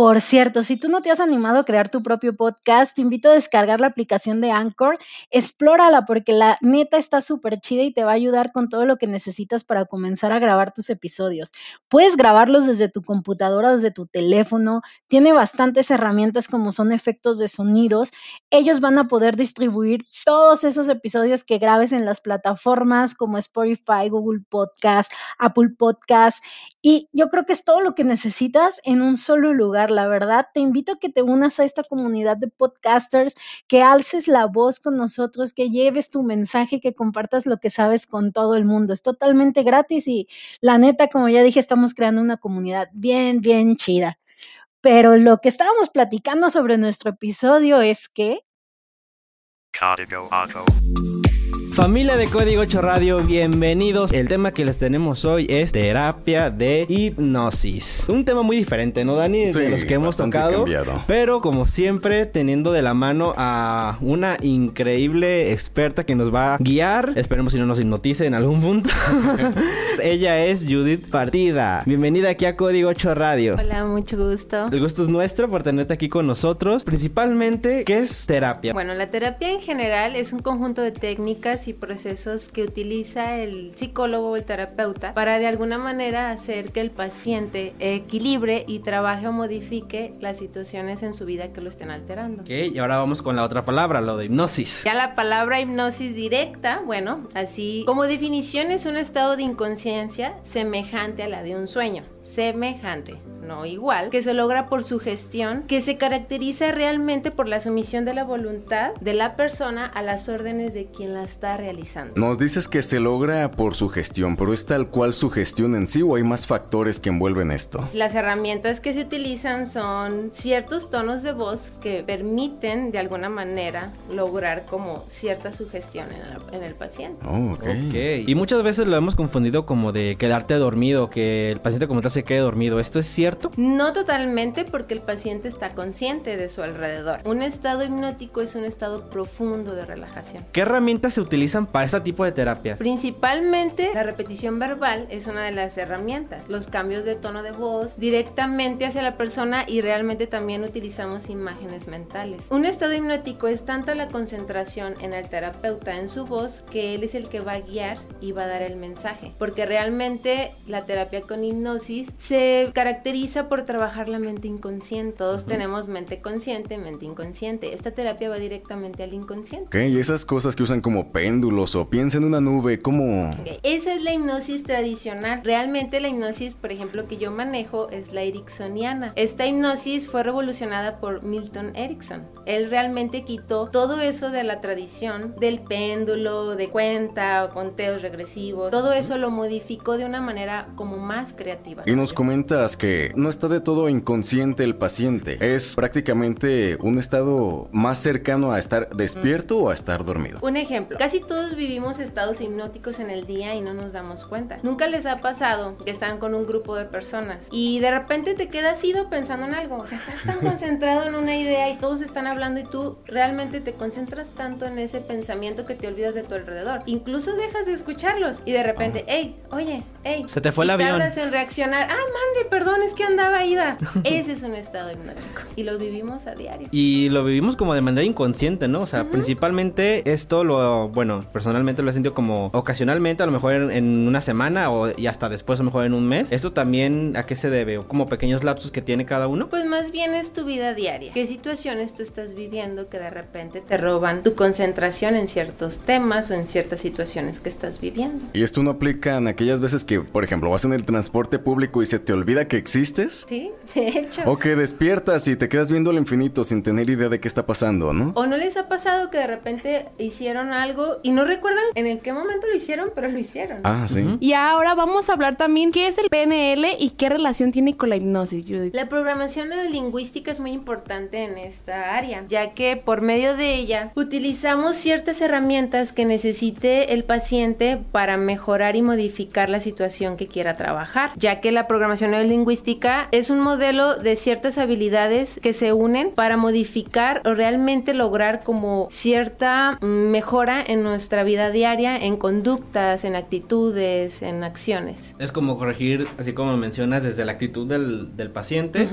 Por cierto, si tú no te has animado a crear tu propio podcast, te invito a descargar la aplicación de Anchor. Explórala porque la neta está súper chida y te va a ayudar con todo lo que necesitas para comenzar a grabar tus episodios. Puedes grabarlos desde tu computadora, desde tu teléfono. Tiene bastantes herramientas como son efectos de sonidos. Ellos van a poder distribuir todos esos episodios que grabes en las plataformas como Spotify, Google Podcast, Apple Podcast. Y yo creo que es todo lo que necesitas en un solo lugar la verdad. Te invito a que te unas a esta comunidad de podcasters, que alces la voz con nosotros, que lleves tu mensaje, que compartas lo que sabes con todo el mundo. Es totalmente gratis y la neta, como ya dije, estamos creando una comunidad bien, bien chida. Pero lo que estábamos platicando sobre nuestro episodio es que... Familia de Código 8 Radio, bienvenidos. El tema que les tenemos hoy es terapia de hipnosis. Un tema muy diferente, ¿no, Dani? De los que hemos tocado. cambiado. Pero como siempre, teniendo de la mano a una increíble experta que nos va a guiar. Esperemos si no nos hipnotice en algún punto. Ella es Judith Partida. Bienvenida aquí a Código 8 Radio. Hola, mucho gusto. El gusto es nuestro por tenerte aquí con nosotros. Principalmente, ¿qué es terapia? Bueno, la terapia en general es un conjunto de técnicas y procesos que utiliza el psicólogo o el terapeuta para de alguna manera hacer que el paciente equilibre y trabaje o modifique las situaciones en su vida que lo estén alterando. Ok, y ahora vamos con la otra palabra, lo de hipnosis. Ya la palabra hipnosis directa, bueno, así como definición es un estado de inconsciencia semejante a la de un sueño, semejante, no igual, que se logra por sugestión, que se caracteriza realmente por la sumisión de la voluntad de la persona a las órdenes de quien la está realizando. Nos dices que se logra por su gestión, pero ¿es tal cual su gestión en sí o hay más factores que envuelven esto? Las herramientas que se utilizan son ciertos tonos de voz que permiten de alguna manera lograr como cierta sugestión en el, en el paciente. Oh. Y muchas veces lo hemos confundido como de quedarte dormido, que el paciente como tal se quede dormido. ¿Esto es cierto? No totalmente porque el paciente está consciente de su alrededor. Un estado hipnótico es un estado profundo de relajación. ¿Qué herramientas se utilizan para este tipo de terapia? Principalmente la repetición verbal es una de las herramientas. Los cambios de tono de voz directamente hacia la persona y realmente también utilizamos imágenes mentales. Un estado hipnótico es tanta la concentración en el terapeuta, en su voz, que él es el que va a guiar y va a dar el mensaje. Porque realmente la terapia con hipnosis se caracteriza por trabajar la mente inconsciente. Todos tenemos mente consciente, mente inconsciente. Esta terapia va directamente al inconsciente. Ok, y esas cosas que usan como péndulos o piensa en una nube, ¿cómo? Esa es la hipnosis tradicional. Realmente la hipnosis, por ejemplo, que yo manejo es la ericksoniana. Esta hipnosis fue revolucionada por Milton Erickson. Él realmente quitó todo eso de la tradición, del péndulo, de cuenta o conteos regresivos. Todo eso lo modificó de una manera como más creativa. Y nos comentas que no está de todo inconsciente el paciente. Es prácticamente un estado más cercano a estar despierto o a estar dormido. Un ejemplo, casi todos vivimos estados hipnóticos en el día y no nos damos cuenta. Nunca les ha pasado que están con un grupo de personas y de repente te quedas ido pensando en algo. O sea, estás tan concentrado en una idea y todos están hablando y tú realmente te concentras tanto en ese pensamiento que te olvidas de tu alrededor. Incluso dejas de escucharlos y de repente, hey, oye, hey. Se te fue el y avión. tardas en reaccionar. Ah, mande, perdón, es que andaba ida. Ese es un estado hipnótico y lo vivimos a diario. Y lo vivimos como de manera inconsciente, ¿no? O sea, principalmente esto lo, bueno, personalmente lo he sentido como ocasionalmente, a lo mejor en, en una semana o y hasta después a lo mejor en un mes. ¿Esto también a qué se debe? ¿O como pequeños lapsos que tiene cada uno? Pues más bien es tu vida diaria. ¿Qué situaciones tú estás viviendo que de repente te roban tu concentración en ciertos temas o en ciertas situaciones que estás viviendo? Y esto no aplica en aquellas veces que, por ejemplo, vas en el transporte público y se te olvida que existes. Sí, de hecho. O que despiertas y te quedas viendo al infinito sin tener idea de qué está pasando, ¿no? ¿O no les ha pasado que de repente hicieron algo y no recuerdan en el qué momento lo hicieron, pero lo hicieron? Ah, sí. Y ahora vamos a hablar también qué es el PNL y qué relación tiene con la hipnosis, Judith. La programación neurolingüística es muy importante en esta área, ya que por medio de ella utilizamos ciertas herramientas que necesite el paciente para mejorar y modificar la situación que quiera trabajar, ya que la programación neurolingüística es un modelo de ciertas habilidades que se unen para modificar o realmente lograr como cierta mejora en nuestra vida diaria, en conductas, en actitudes, en acciones. Es como corregir, así como mencionas, desde la actitud del, del paciente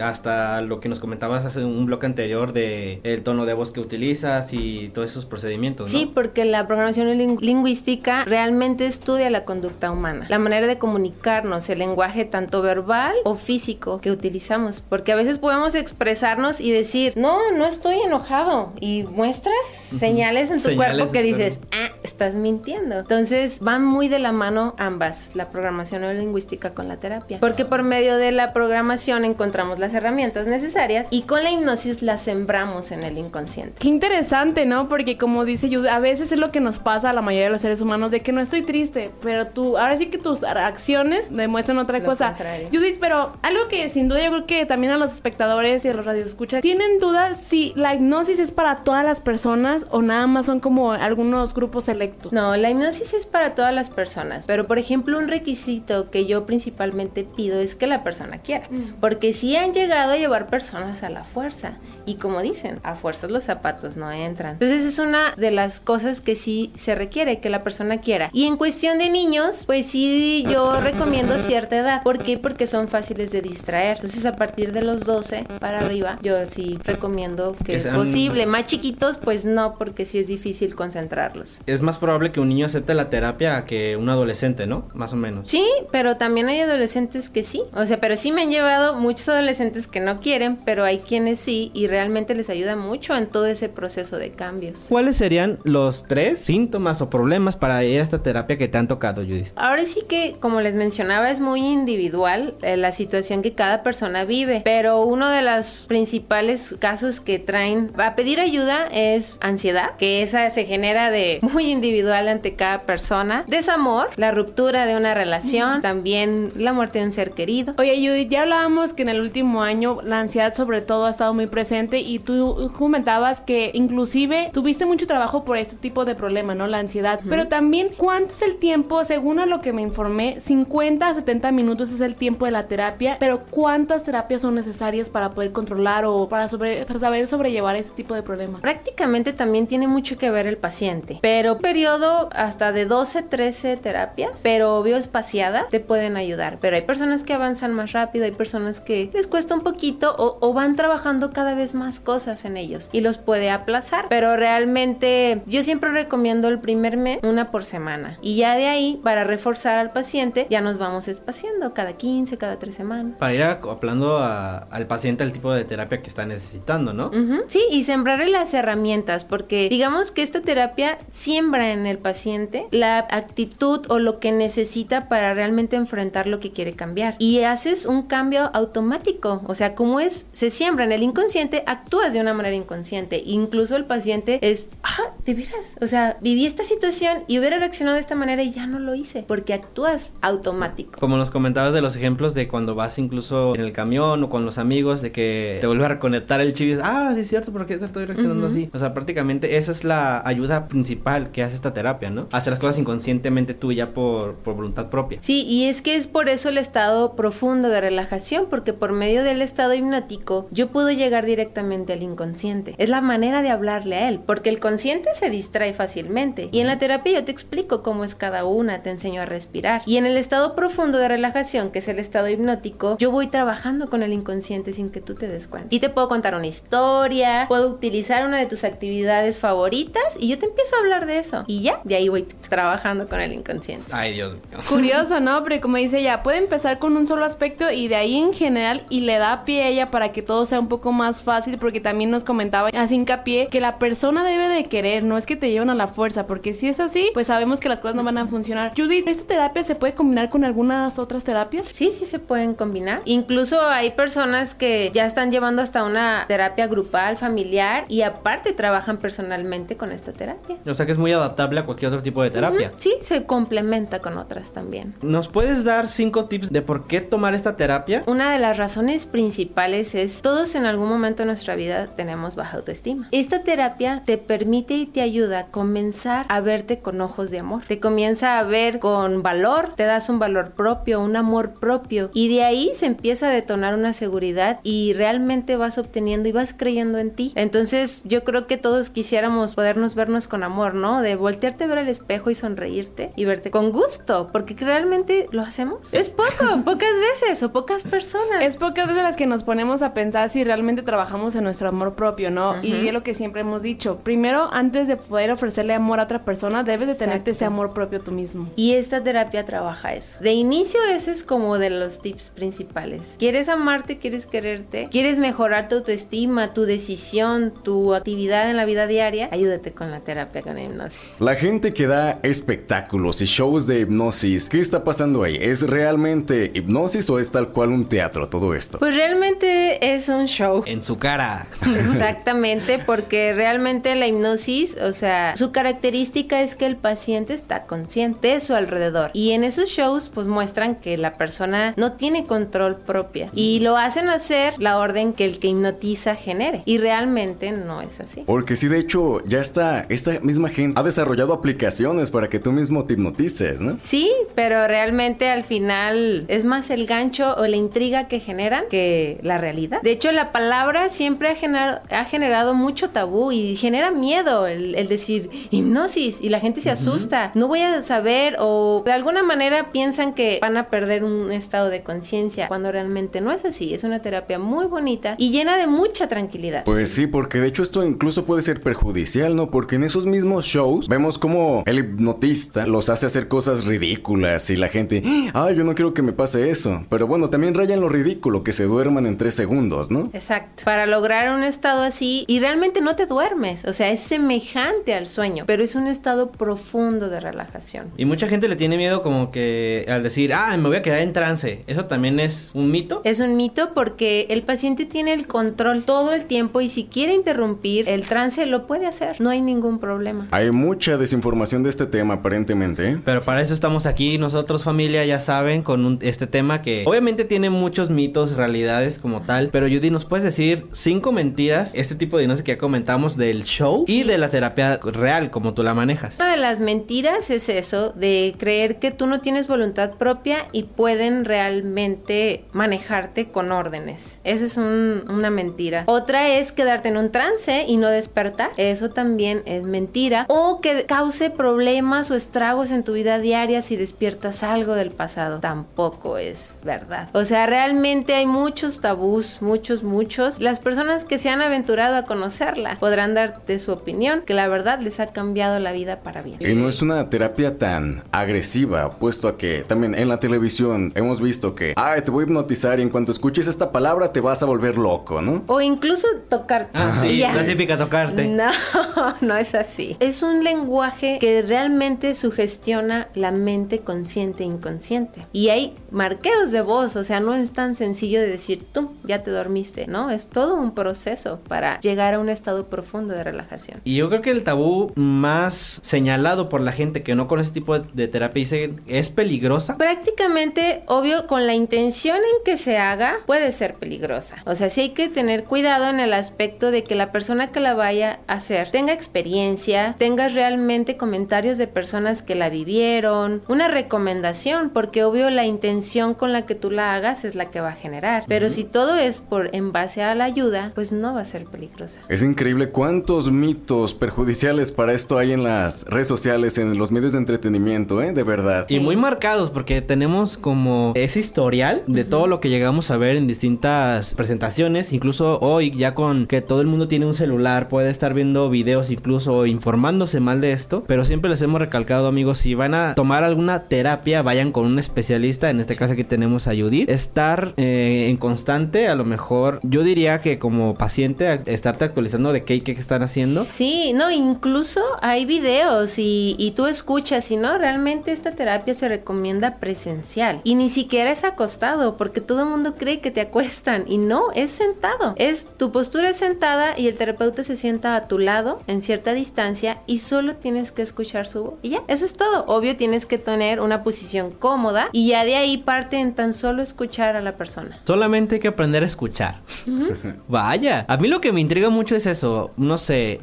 hasta lo que nos comentabas hace un bloque anterior de el tono de voz que utilizas y todos esos procedimientos, ¿no? Sí, porque la programación ling- lingüística realmente estudia la conducta humana, la manera de comunicarnos, el lenguaje tanto verbal o físico que utilizamos, porque a veces podemos expresarnos y decir, no, no estoy enojado, y muestras señales en tu Señales cuerpo que dices, ah, estás mintiendo. Entonces van muy de la mano ambas, la programación neurolingüística con la terapia, porque por medio de la programación encontramos las herramientas necesarias y con la hipnosis las sembramos en el inconsciente. Qué interesante, ¿no? Porque como dice Judith, a veces es lo que nos pasa a la mayoría de los seres humanos de que no estoy triste, pero tú, ahora sí que tus acciones demuestran otra Lo cosa. contrario. Judith, pero algo que sin duda yo creo que también a los espectadores y a los radioescuchas tienen duda si la hipnosis es para todas las personas o nada más son como algunos grupos selectos. No, la hipnosis es para todas las personas, pero por ejemplo un requisito que yo principalmente pido es que la persona quiera, porque sí han llegado a llevar personas a la fuerza y como dicen, a fuerzas los zapatos no entran. Entonces es una de las cosas que sí se requiere, que la persona quiera. Y en cuestión de niños, pues sí yo recomiendo cierta edad. ¿Por qué? Porque son fáciles de distraer. Entonces a partir de los 12 para arriba, yo sí recomiendo que, Que es sean- posible. Más chiquitos, pues no, porque sí es difícil concentrarlos. Es más probable que un niño acepte la terapia que un adolescente, ¿no? Más o menos. Sí, pero también hay adolescentes que sí. O sea, pero sí me han llevado muchos adolescentes que no quieren, pero hay quienes sí y realmente les ayuda mucho en todo ese proceso de cambios. ¿Cuáles serían los tres síntomas o problemas para ir a esta terapia que te han tocado, Judith? Ahora sí que, como les mencionaba, es muy individual eh, la situación que cada persona vive, pero uno de los principales casos que traen a pedir ayuda es ansiedad, que esa se genera de muy individual ante cada persona, desamor, la ruptura de una relación, también la muerte de un ser querido. Oye, Judith, ya hablábamos que en el último año la ansiedad sobre todo ha estado muy presente y tú comentabas que inclusive tuviste mucho trabajo por este tipo de problema, ¿no? La ansiedad. Pero también, ¿cuánto es el tiempo? Según a lo que me informé, 50 a 70 minutos es el tiempo de la terapia, pero ¿cuántas terapias son necesarias para poder controlar o para, sobre- para saber sobrellevar este tipo de problemas? Prácticamente también tiene mucho que ver el paciente, pero periodo hasta de 12, 13 terapias, pero obvio espaciadas, te pueden ayudar. Pero hay personas que avanzan más rápido, hay personas que les cuesta un poquito o, o van trabajando cada vez más cosas en ellos y los puede aplazar. Pero realmente yo siempre recomiendo el primer mes, una por semana. Y ya de ahí, para reforzar al paciente, ya nos vamos espaciando cada 15, cada 3 semanas. Para ir acoplando a- al paciente al tipo de terapia que está necesitando, ¿no? Ujú, Sí, y sembrarle las herramientas, porque digamos que esta terapia siembra en el paciente la actitud o lo que necesita para realmente enfrentar lo que quiere cambiar. Y haces un cambio automático. O sea, como es, se siembra en el inconsciente, actúas de una manera inconsciente. Incluso el paciente es, ah, de veras. O sea, viví esta situación y hubiera reaccionado de esta manera y ya no lo hice. Porque actúas automático. Como nos comentabas de los ejemplos de cuando vas incluso en el camión o con los amigos, de que te vuelve a reconectar el chip y dices, ah, sí es cierto, ¿por qué estoy reaccionando Ujú. así? O sea, prácticamente esa es la ayuda principal que hace esta terapia, ¿no? Hacer las cosas inconscientemente tú ya por, por voluntad propia. Sí, y es que es por eso el estado profundo de relajación, porque por medio del estado hipnótico yo puedo llegar directamente al inconsciente. Es la manera de hablarle a él, porque el consciente se distrae fácilmente. Y en la terapia yo te explico cómo es cada una, te enseño a respirar. Y en el estado profundo de relajación, que es el estado hipnótico, yo voy trabajando con el inconsciente sin que tú te des cuenta. Y te puedo contar una historia, puedo utilizar una de tus actividades favoritas y yo te empiezo a hablar de eso. Y ya, de ahí voy trabajando con el inconsciente. Ay, Dios mío. Curioso, ¿no? Pero como dice ella, puede empezar con un solo aspecto y de ahí en general y le da pie a ella para que todo sea un poco más fácil porque también nos comentaba así hincapié que la persona debe de querer, no es que te lleven a la fuerza, porque si es así, pues sabemos que las cosas no van a funcionar. Judith, ¿esta terapia se puede combinar con algunas otras terapias? Sí, sí se pueden combinar. Incluso hay personas que ya están llevando hasta una terapia grupal, familiar y aparte trabajan personalmente con esta terapia. O sea que es muy adaptable a cualquier otro tipo de terapia. Sí, se complementa con otras también. ¿Nos puedes dar cinco tips de por qué tomar esta terapia? Una de las razones principales es todos en algún momento nuestra vida tenemos baja autoestima. Esta terapia te permite y te ayuda a comenzar a verte con ojos de amor. Te comienza a ver con valor, te das un valor propio, un amor propio y de ahí se empieza a detonar una seguridad y realmente vas obteniendo y vas creyendo en ti. Entonces yo creo que todos quisiéramos podernos vernos con amor, ¿no? De voltearte a ver al espejo y sonreírte y verte con gusto, porque realmente lo hacemos. Es poco, pocas veces o pocas personas. Es pocas veces las que nos ponemos a pensar si realmente trabajamos en nuestro amor propio, ¿no? Y Ujú. es lo que siempre hemos dicho. Primero, antes de poder ofrecerle amor a otra persona, debes de tenerte ese Exacto. amor propio tú mismo. Y esta terapia trabaja eso. De inicio ese es como de los tips principales. ¿Quieres amarte? ¿Quieres quererte? ¿Quieres mejorar tu autoestima, tu decisión, tu actividad en la vida diaria? Ayúdate con la terapia con hipnosis. La gente que da espectáculos y shows de hipnosis, ¿qué está pasando ahí? ¿Es realmente hipnosis o es tal cual un teatro todo esto? Pues realmente es un show. En su cara. Exactamente, porque realmente la hipnosis, o sea, su característica es que el paciente está consciente de su alrededor. Y en esos shows, pues muestran que la persona no tiene control propia. Y lo hacen hacer la orden que el que hipnotiza genere. Y realmente no es así. Porque sí, de hecho, ya está, esta misma gente ha desarrollado aplicaciones para que tú mismo te hipnotices, ¿no? Sí, pero realmente al final es más el gancho o la intriga que generan que la realidad. De hecho, la palabra siempre ha, gener- ha generado mucho tabú y genera miedo el, el decir hipnosis y la gente se asusta. No voy a saber o de alguna manera piensan que van a perder un estado de conciencia cuando realmente no es así. Es una terapia muy bonita y llena de mucha tranquilidad. Pues sí, porque de hecho esto incluso puede ser perjudicial, ¿no? Porque en esos mismos shows vemos como el hipnotista los hace hacer cosas ridículas y la gente, ah, yo no quiero que me pase eso. Pero bueno, también rayan lo ridículo, que se duerman en tres segundos, ¿no? Exacto. Para lograr un estado así, y realmente no te duermes, o sea, es semejante al sueño, pero es un estado profundo de relajación. Y mucha gente le tiene miedo como que al decir, ah, me voy a quedar en trance. ¿Eso también es un mito? Es un mito porque el paciente tiene el control todo el tiempo y si quiere interrumpir el trance lo puede hacer, no hay ningún problema. Hay mucha desinformación de este tema aparentemente, ¿eh? Pero para eso estamos aquí nosotros familia, ya saben, con un- este tema que obviamente tiene muchos mitos, realidades como tal. Pero Judy, ¿nos puedes decir cinco mentiras, este tipo de hipnosis que ya comentamos del show y de la terapia real, como tú la manejas? Una de las mentiras es eso, de creer que tú no tienes voluntad propia y pueden realmente manejarte con órdenes. Esa es un- una mentira. Otra es quedarte en un trance y no despertar. Eso también es mentira. O que cause problemas o estragos en tu vida diaria si despiertas algo del pasado. Tampoco es verdad. O sea, realmente hay muchos tabús, muchos, muchos. Las personas que se han aventurado a conocerla podrán darte su opinión, que la verdad les ha cambiado la vida para bien. Y no es una terapia tan agresiva, puesto a que también en la televisión hemos visto que, ay, te voy a hipnotizar y en cuanto escuches esta palabra te vas a volver loco, ¿no? O incluso tocarte. Ah, sí, Ya. la típica tocarte. No, no es así. Es un un lenguaje que realmente sugestiona la mente consciente e inconsciente. Y hay marqueos de voz, o sea, no es tan sencillo de decir tú ya te dormiste, ¿no? Es todo un proceso para llegar a un estado profundo de relajación. Y yo creo que el tabú más señalado por la gente que no conoce este tipo de, terapia dice es peligrosa. Prácticamente, obvio, con la intención en que se haga, puede ser peligrosa. O sea, sí hay que tener cuidado en el aspecto de que la persona que la vaya a hacer tenga experiencia, tenga realmente comentarios de personas que la vivieron, una recomendación, porque obvio la intención con la que tú la hagas es la que va a generar. Pero si todo es por en base a la ayuda, pues no va a ser peligrosa. Es increíble cuántos mitos perjudiciales para esto hay en las redes sociales, en los medios de entretenimiento, ¿eh? De verdad. Y muy marcados porque tenemos como ese historial de todo lo que llegamos a ver en distintas presentaciones, incluso hoy ya con que todo el mundo tiene un celular, puede estar viendo videos incluso informándose mal de esto, pero siempre les hemos recalcado amigos, si van a tomar alguna terapia, vayan con un especialista, en este caso aquí tenemos a Judith, estar eh, en constante, a lo mejor yo diría que como paciente, estarte actualizando de qué, qué están haciendo. Sí, no, incluso hay videos y, y tú escuchas y no, realmente esta terapia se recomienda presencial y ni siquiera es acostado porque todo el mundo cree que te acuestan y no, es sentado. Es tu postura es sentada y el terapeuta se sienta a tu lado en cierta distancia y solo tienes que escuchar su voz y ya, eso es todo. Obvio tienes que tener una posición cómoda y ya de ahí parte en tan solo escuchar a la persona. Solamente hay que aprender a escuchar. Vaya, a mí lo que me intriga mucho es eso, no sé,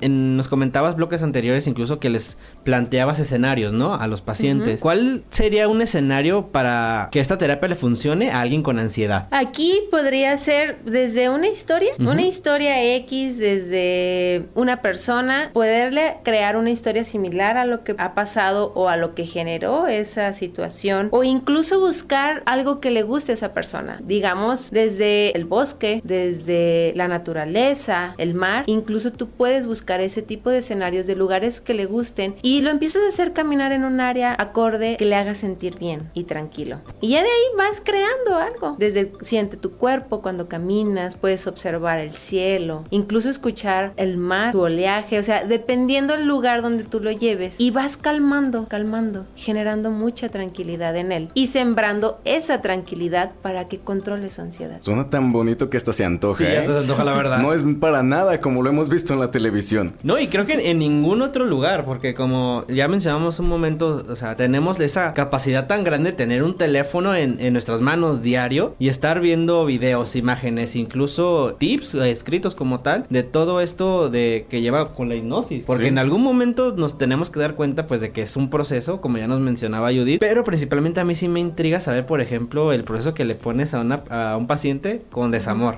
en, nos comentabas bloques anteriores incluso que les planteabas escenarios, ¿no? A los pacientes. ¿Cuál sería un escenario para que esta terapia le funcione a alguien con ansiedad? Aquí podría ser desde una historia, una historia X, desde una persona, poderle crear una historia similar a lo que ha pasado o a lo que generó esa situación, o incluso buscar algo que le guste a esa persona, digamos desde el bosque, desde la naturaleza, el mar, incluso tú puedes buscar ese tipo de escenarios de lugares que le gusten y lo empiezas a hacer caminar en un área acorde que le haga sentir bien y tranquilo. Y ya de ahí vas creando algo. Desde siente tu cuerpo cuando caminas, puedes observar el cielo, incluso escuchar el mar, tu oleaje, o sea, dependiendo del lugar donde tú lo lleves y vas calmando, calmando, generando mucha tranquilidad en él y sembrando esa tranquilidad para que controle su ansiedad. Suena tan bonito que hasta se antoja, Sí, ¿eh? hasta se antoja, la verdad. No es para nada como lo hemos visto en la televisión. No, y creo que en, en ningún otro lugar, porque como ya mencionamos un momento, o sea, tenemos esa capacidad tan grande de tener un teléfono en, en nuestras manos diario y estar viendo videos, imágenes, incluso tips eh, escritos como tal, de todo esto de que lleva con la hipnosis. Porque Sí. en algún momento nos tenemos que dar cuenta, pues, de que es un proceso, como ya nos mencionaba Judith, pero principalmente a mí sí me intriga saber, por ejemplo, el proceso que le pones a, una, a un paciente con desamor.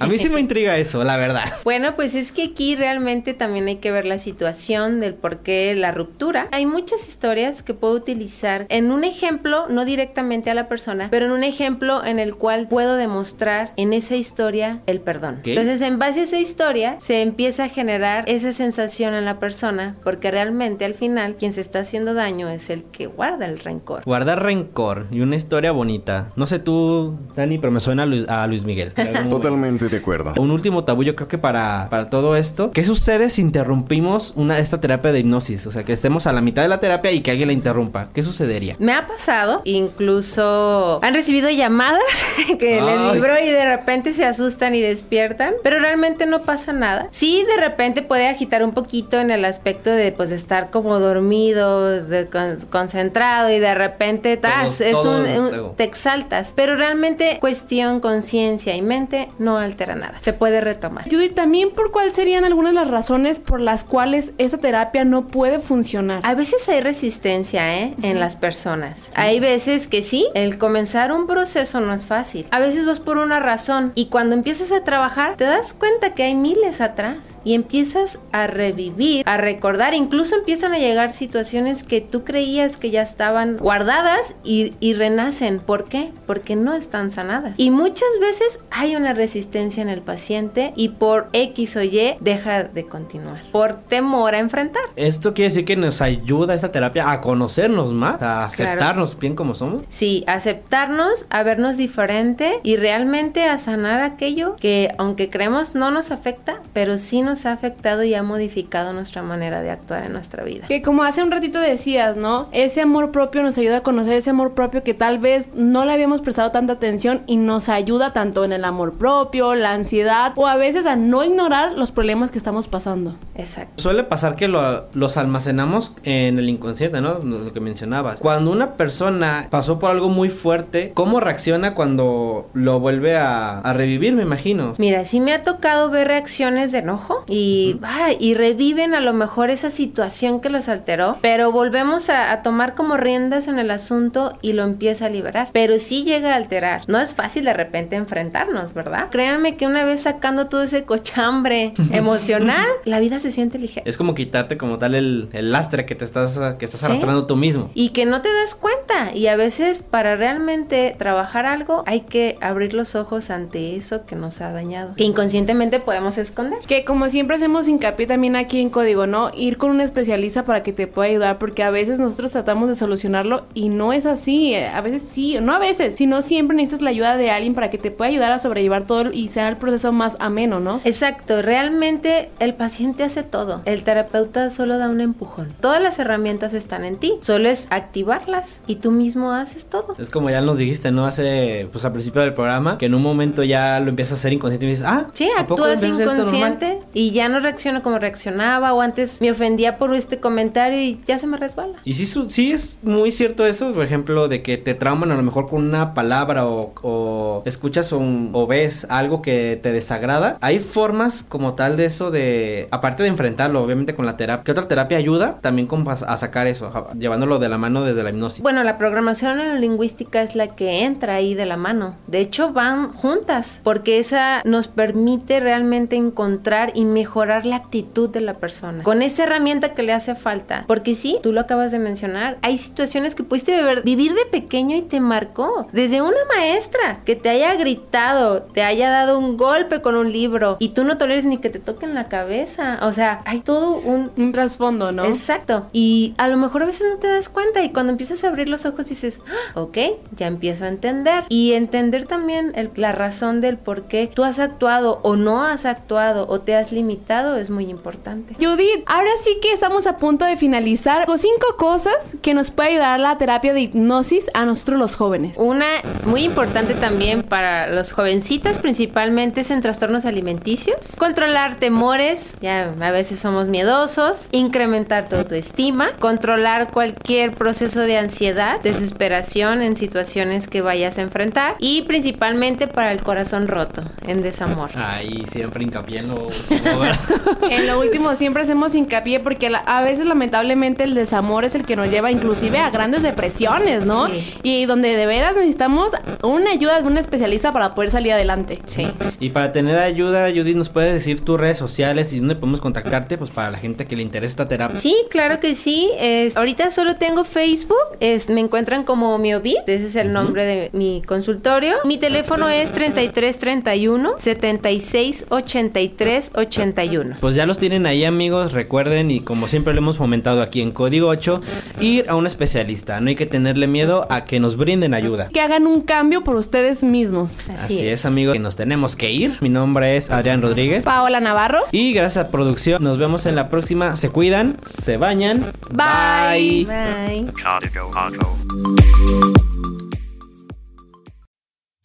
A mí sí me intriga eso, la verdad. Bueno, pues es que aquí realmente también hay que ver la situación del por qué la ruptura. Hay muchas historias que puedo utilizar en un ejemplo, no directamente a la persona, pero en un ejemplo en el cual puedo demostrar en esa historia el perdón. Entonces, en base a esa historia, se empieza a generar esa sensación en la persona, porque realmente al final quien se está haciendo daño es el que guarda el rencor. Guardar rencor y una historia bonita. No sé tú, Dani, pero me suena a Luis, a Luis Miguel. Totalmente de acuerdo. Un último tabú, yo creo que para, para todo esto. ¿Qué sucede si interrumpimos una, esta terapia de hipnosis? O sea, que estemos a la mitad de la terapia y que alguien la interrumpa. ¿Qué sucedería? Me ha pasado, incluso han recibido llamadas que les Ay. vibro y de repente se asustan y despiertan, pero realmente no pasa nada. Sí, de repente puede agitar un poquito en el aspecto de pues estar como dormido, de con- concentrado y de repente tas, es todo un, un- te exaltas, pero realmente cuestión conciencia y mente no altera nada. Se puede retomar. Judy, también por cuál serían algunas de las razones por las cuales esta terapia no puede funcionar. A veces hay resistencia ¿eh? en las personas. Hay veces que sí, el comenzar un proceso no es fácil. A veces vas por una razón y cuando empiezas a trabajar te das cuenta que hay miles atrás y empiezas a revivir, a recordar, incluso empiezan a llegar situaciones que tú creías que ya estaban guardadas y, y renacen. ¿Por qué? Porque no están sanadas. Y muchas veces hay una resistencia en el paciente y por X o Y deja de continuar, por temor a enfrentar. Esto Esto quiere decir que nos ayuda esta terapia a conocernos más, a aceptarnos bien como somos. Sí, aceptarnos, a vernos diferente y realmente a sanar aquello que aunque creemos no nos afecta, pero sí nos ha afectado y ha modificado nuestra manera de actuar en nuestra vida. Que como hace un ratito decías, ¿no? Ese amor propio nos ayuda a conocer ese amor propio que tal vez no le habíamos prestado tanta atención y nos ayuda tanto en el amor propio, la ansiedad o a veces a no ignorar los problemas que estamos pasando. Exacto. Suele pasar que lo- los almacenamos en el inconsciente, ¿no? Lo que mencionabas. Cuando una persona pasó por algo muy fuerte, ¿cómo reacciona cuando lo vuelve a, a revivir, me imagino? Mira, sí me ha tocado ver reacciones de enojo y reviven a lo mejor esa situación que los alteró, pero volvemos a, a tomar como riendas en el asunto y lo empieza a liberar. Pero sí llega a alterar. No es fácil de repente enfrentarnos, ¿verdad? Créanme que una vez sacando todo ese cochambre emocional, la vida se siente ligera. Es como quitarte como tal el, el lastre que te estás, que estás Sí. arrastrando tú mismo. Y que no te das cuenta. Y a veces para realmente trabajar algo hay que abrir los ojos ante eso que nos ha dañado. Que inconscientemente podemos esconder. Que como siempre hacemos hincapié también aquí en código, ¿no? Ir con un especialista para que te pueda ayudar, porque a veces nosotros tratamos de solucionarlo y no es así. eh, A veces sí, no a veces, sino siempre necesitas la ayuda de alguien para que te pueda ayudar a sobrellevar todo y sea el proceso más ameno, ¿no? Exacto, realmente el paciente hace todo. El terapeuta solo da un empujón. Todas las herramientas están en ti. Solo es activarlas y tú mismo haces todo. Es como ya nos dijiste, ¿no? Hace, pues al principio del programa, que en un momento ya lo empiezas a hacer inconsciente y dices, ah, Sí, ¿a poco actúas inconsciente y ya no reacciono como reaccionaba o antes me ofendía por este comentario y ya se me resbala. Y sí, su- sí es muy cierto eso, por ejemplo, de que te trauman a lo mejor con una palabra o, o escuchas un- o ves algo que te desagrada. Hay formas como tal de eso de, aparte de enfrentarlo, obviamente con la terapia, ¿qué otra terapia ayuda? También como a, sacar eso, llevándolo de la mano desde la hipnosis. Bueno, la programación neurolingüística es la que entra ahí de la mano. De hecho, van juntas, porque esa nos permite realmente encontrar y mejorar la actitud de la persona. Con esa herramienta que le hace falta. Porque sí, tú lo acabas de mencionar, hay situaciones que pudiste vivir de pequeño y te marcó. Desde una maestra que te haya gritado, te haya dado un golpe con un libro y tú no toleres ni que te toquen la cabeza. O sea, hay todo un, Un trasfondo, ¿no? Exacto. Y a lo mejor a veces no te das cuenta y cuando empiezas a abrir los ojos dices, "Ah, ok, ya empiezo a entender. Y entender también el- la razón del por qué tú has actuado o no has actuado o te has limitado es muy importante. Judith, ahora sí que estamos a punto de finalizar con cinco cosas que nos puede ayudar la terapia de hipnosis a nosotros los jóvenes. Una muy importante también para los jovencitas principalmente es en trastornos alimenticios. Controlar temores, ya a veces somos miedosos. Incrementar tu autoestima. Controlar cualquier proceso de ansiedad, desesperación en situaciones que vayas a enfrentar. Y principalmente para el corazón roto, en desamor. Ahí siempre hincapié en lo último. En lo último siempre hacemos hincapié porque la- a veces lamentablemente el desamor es el que nos lleva inclusive a grandes depresiones, ¿no? Sí. Y donde de veras necesitamos una ayuda de un especialista para poder salir adelante. Sí. Y para tener ayuda, Judith, ¿nos puedes decir tus redes sociales y dónde podemos contactarte? Pues para la gente que le interesa esta terapia. Sí, claro que sí. Es, ahorita solo tengo Facebook. Es, me encuentran como Miobit. Ese es el nombre de mi consultorio. Mi teléfono es 3331 76 83 81. Pues ya los tienen ahí, amigos. Recuerden, y como siempre lo hemos fomentado aquí en Código 8, ir a un especialista. No hay que tenerle miedo a que nos brinden ayuda. Que hagan un cambio por ustedes mismos. Así, es, amigos, que nos tenemos que ir. Mi nombre es Adrián Rodríguez. Paola Navarro. Y gracias a producción, nos vemos en la próxima. Se cuidan, se bañan. Bye.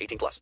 18 plus.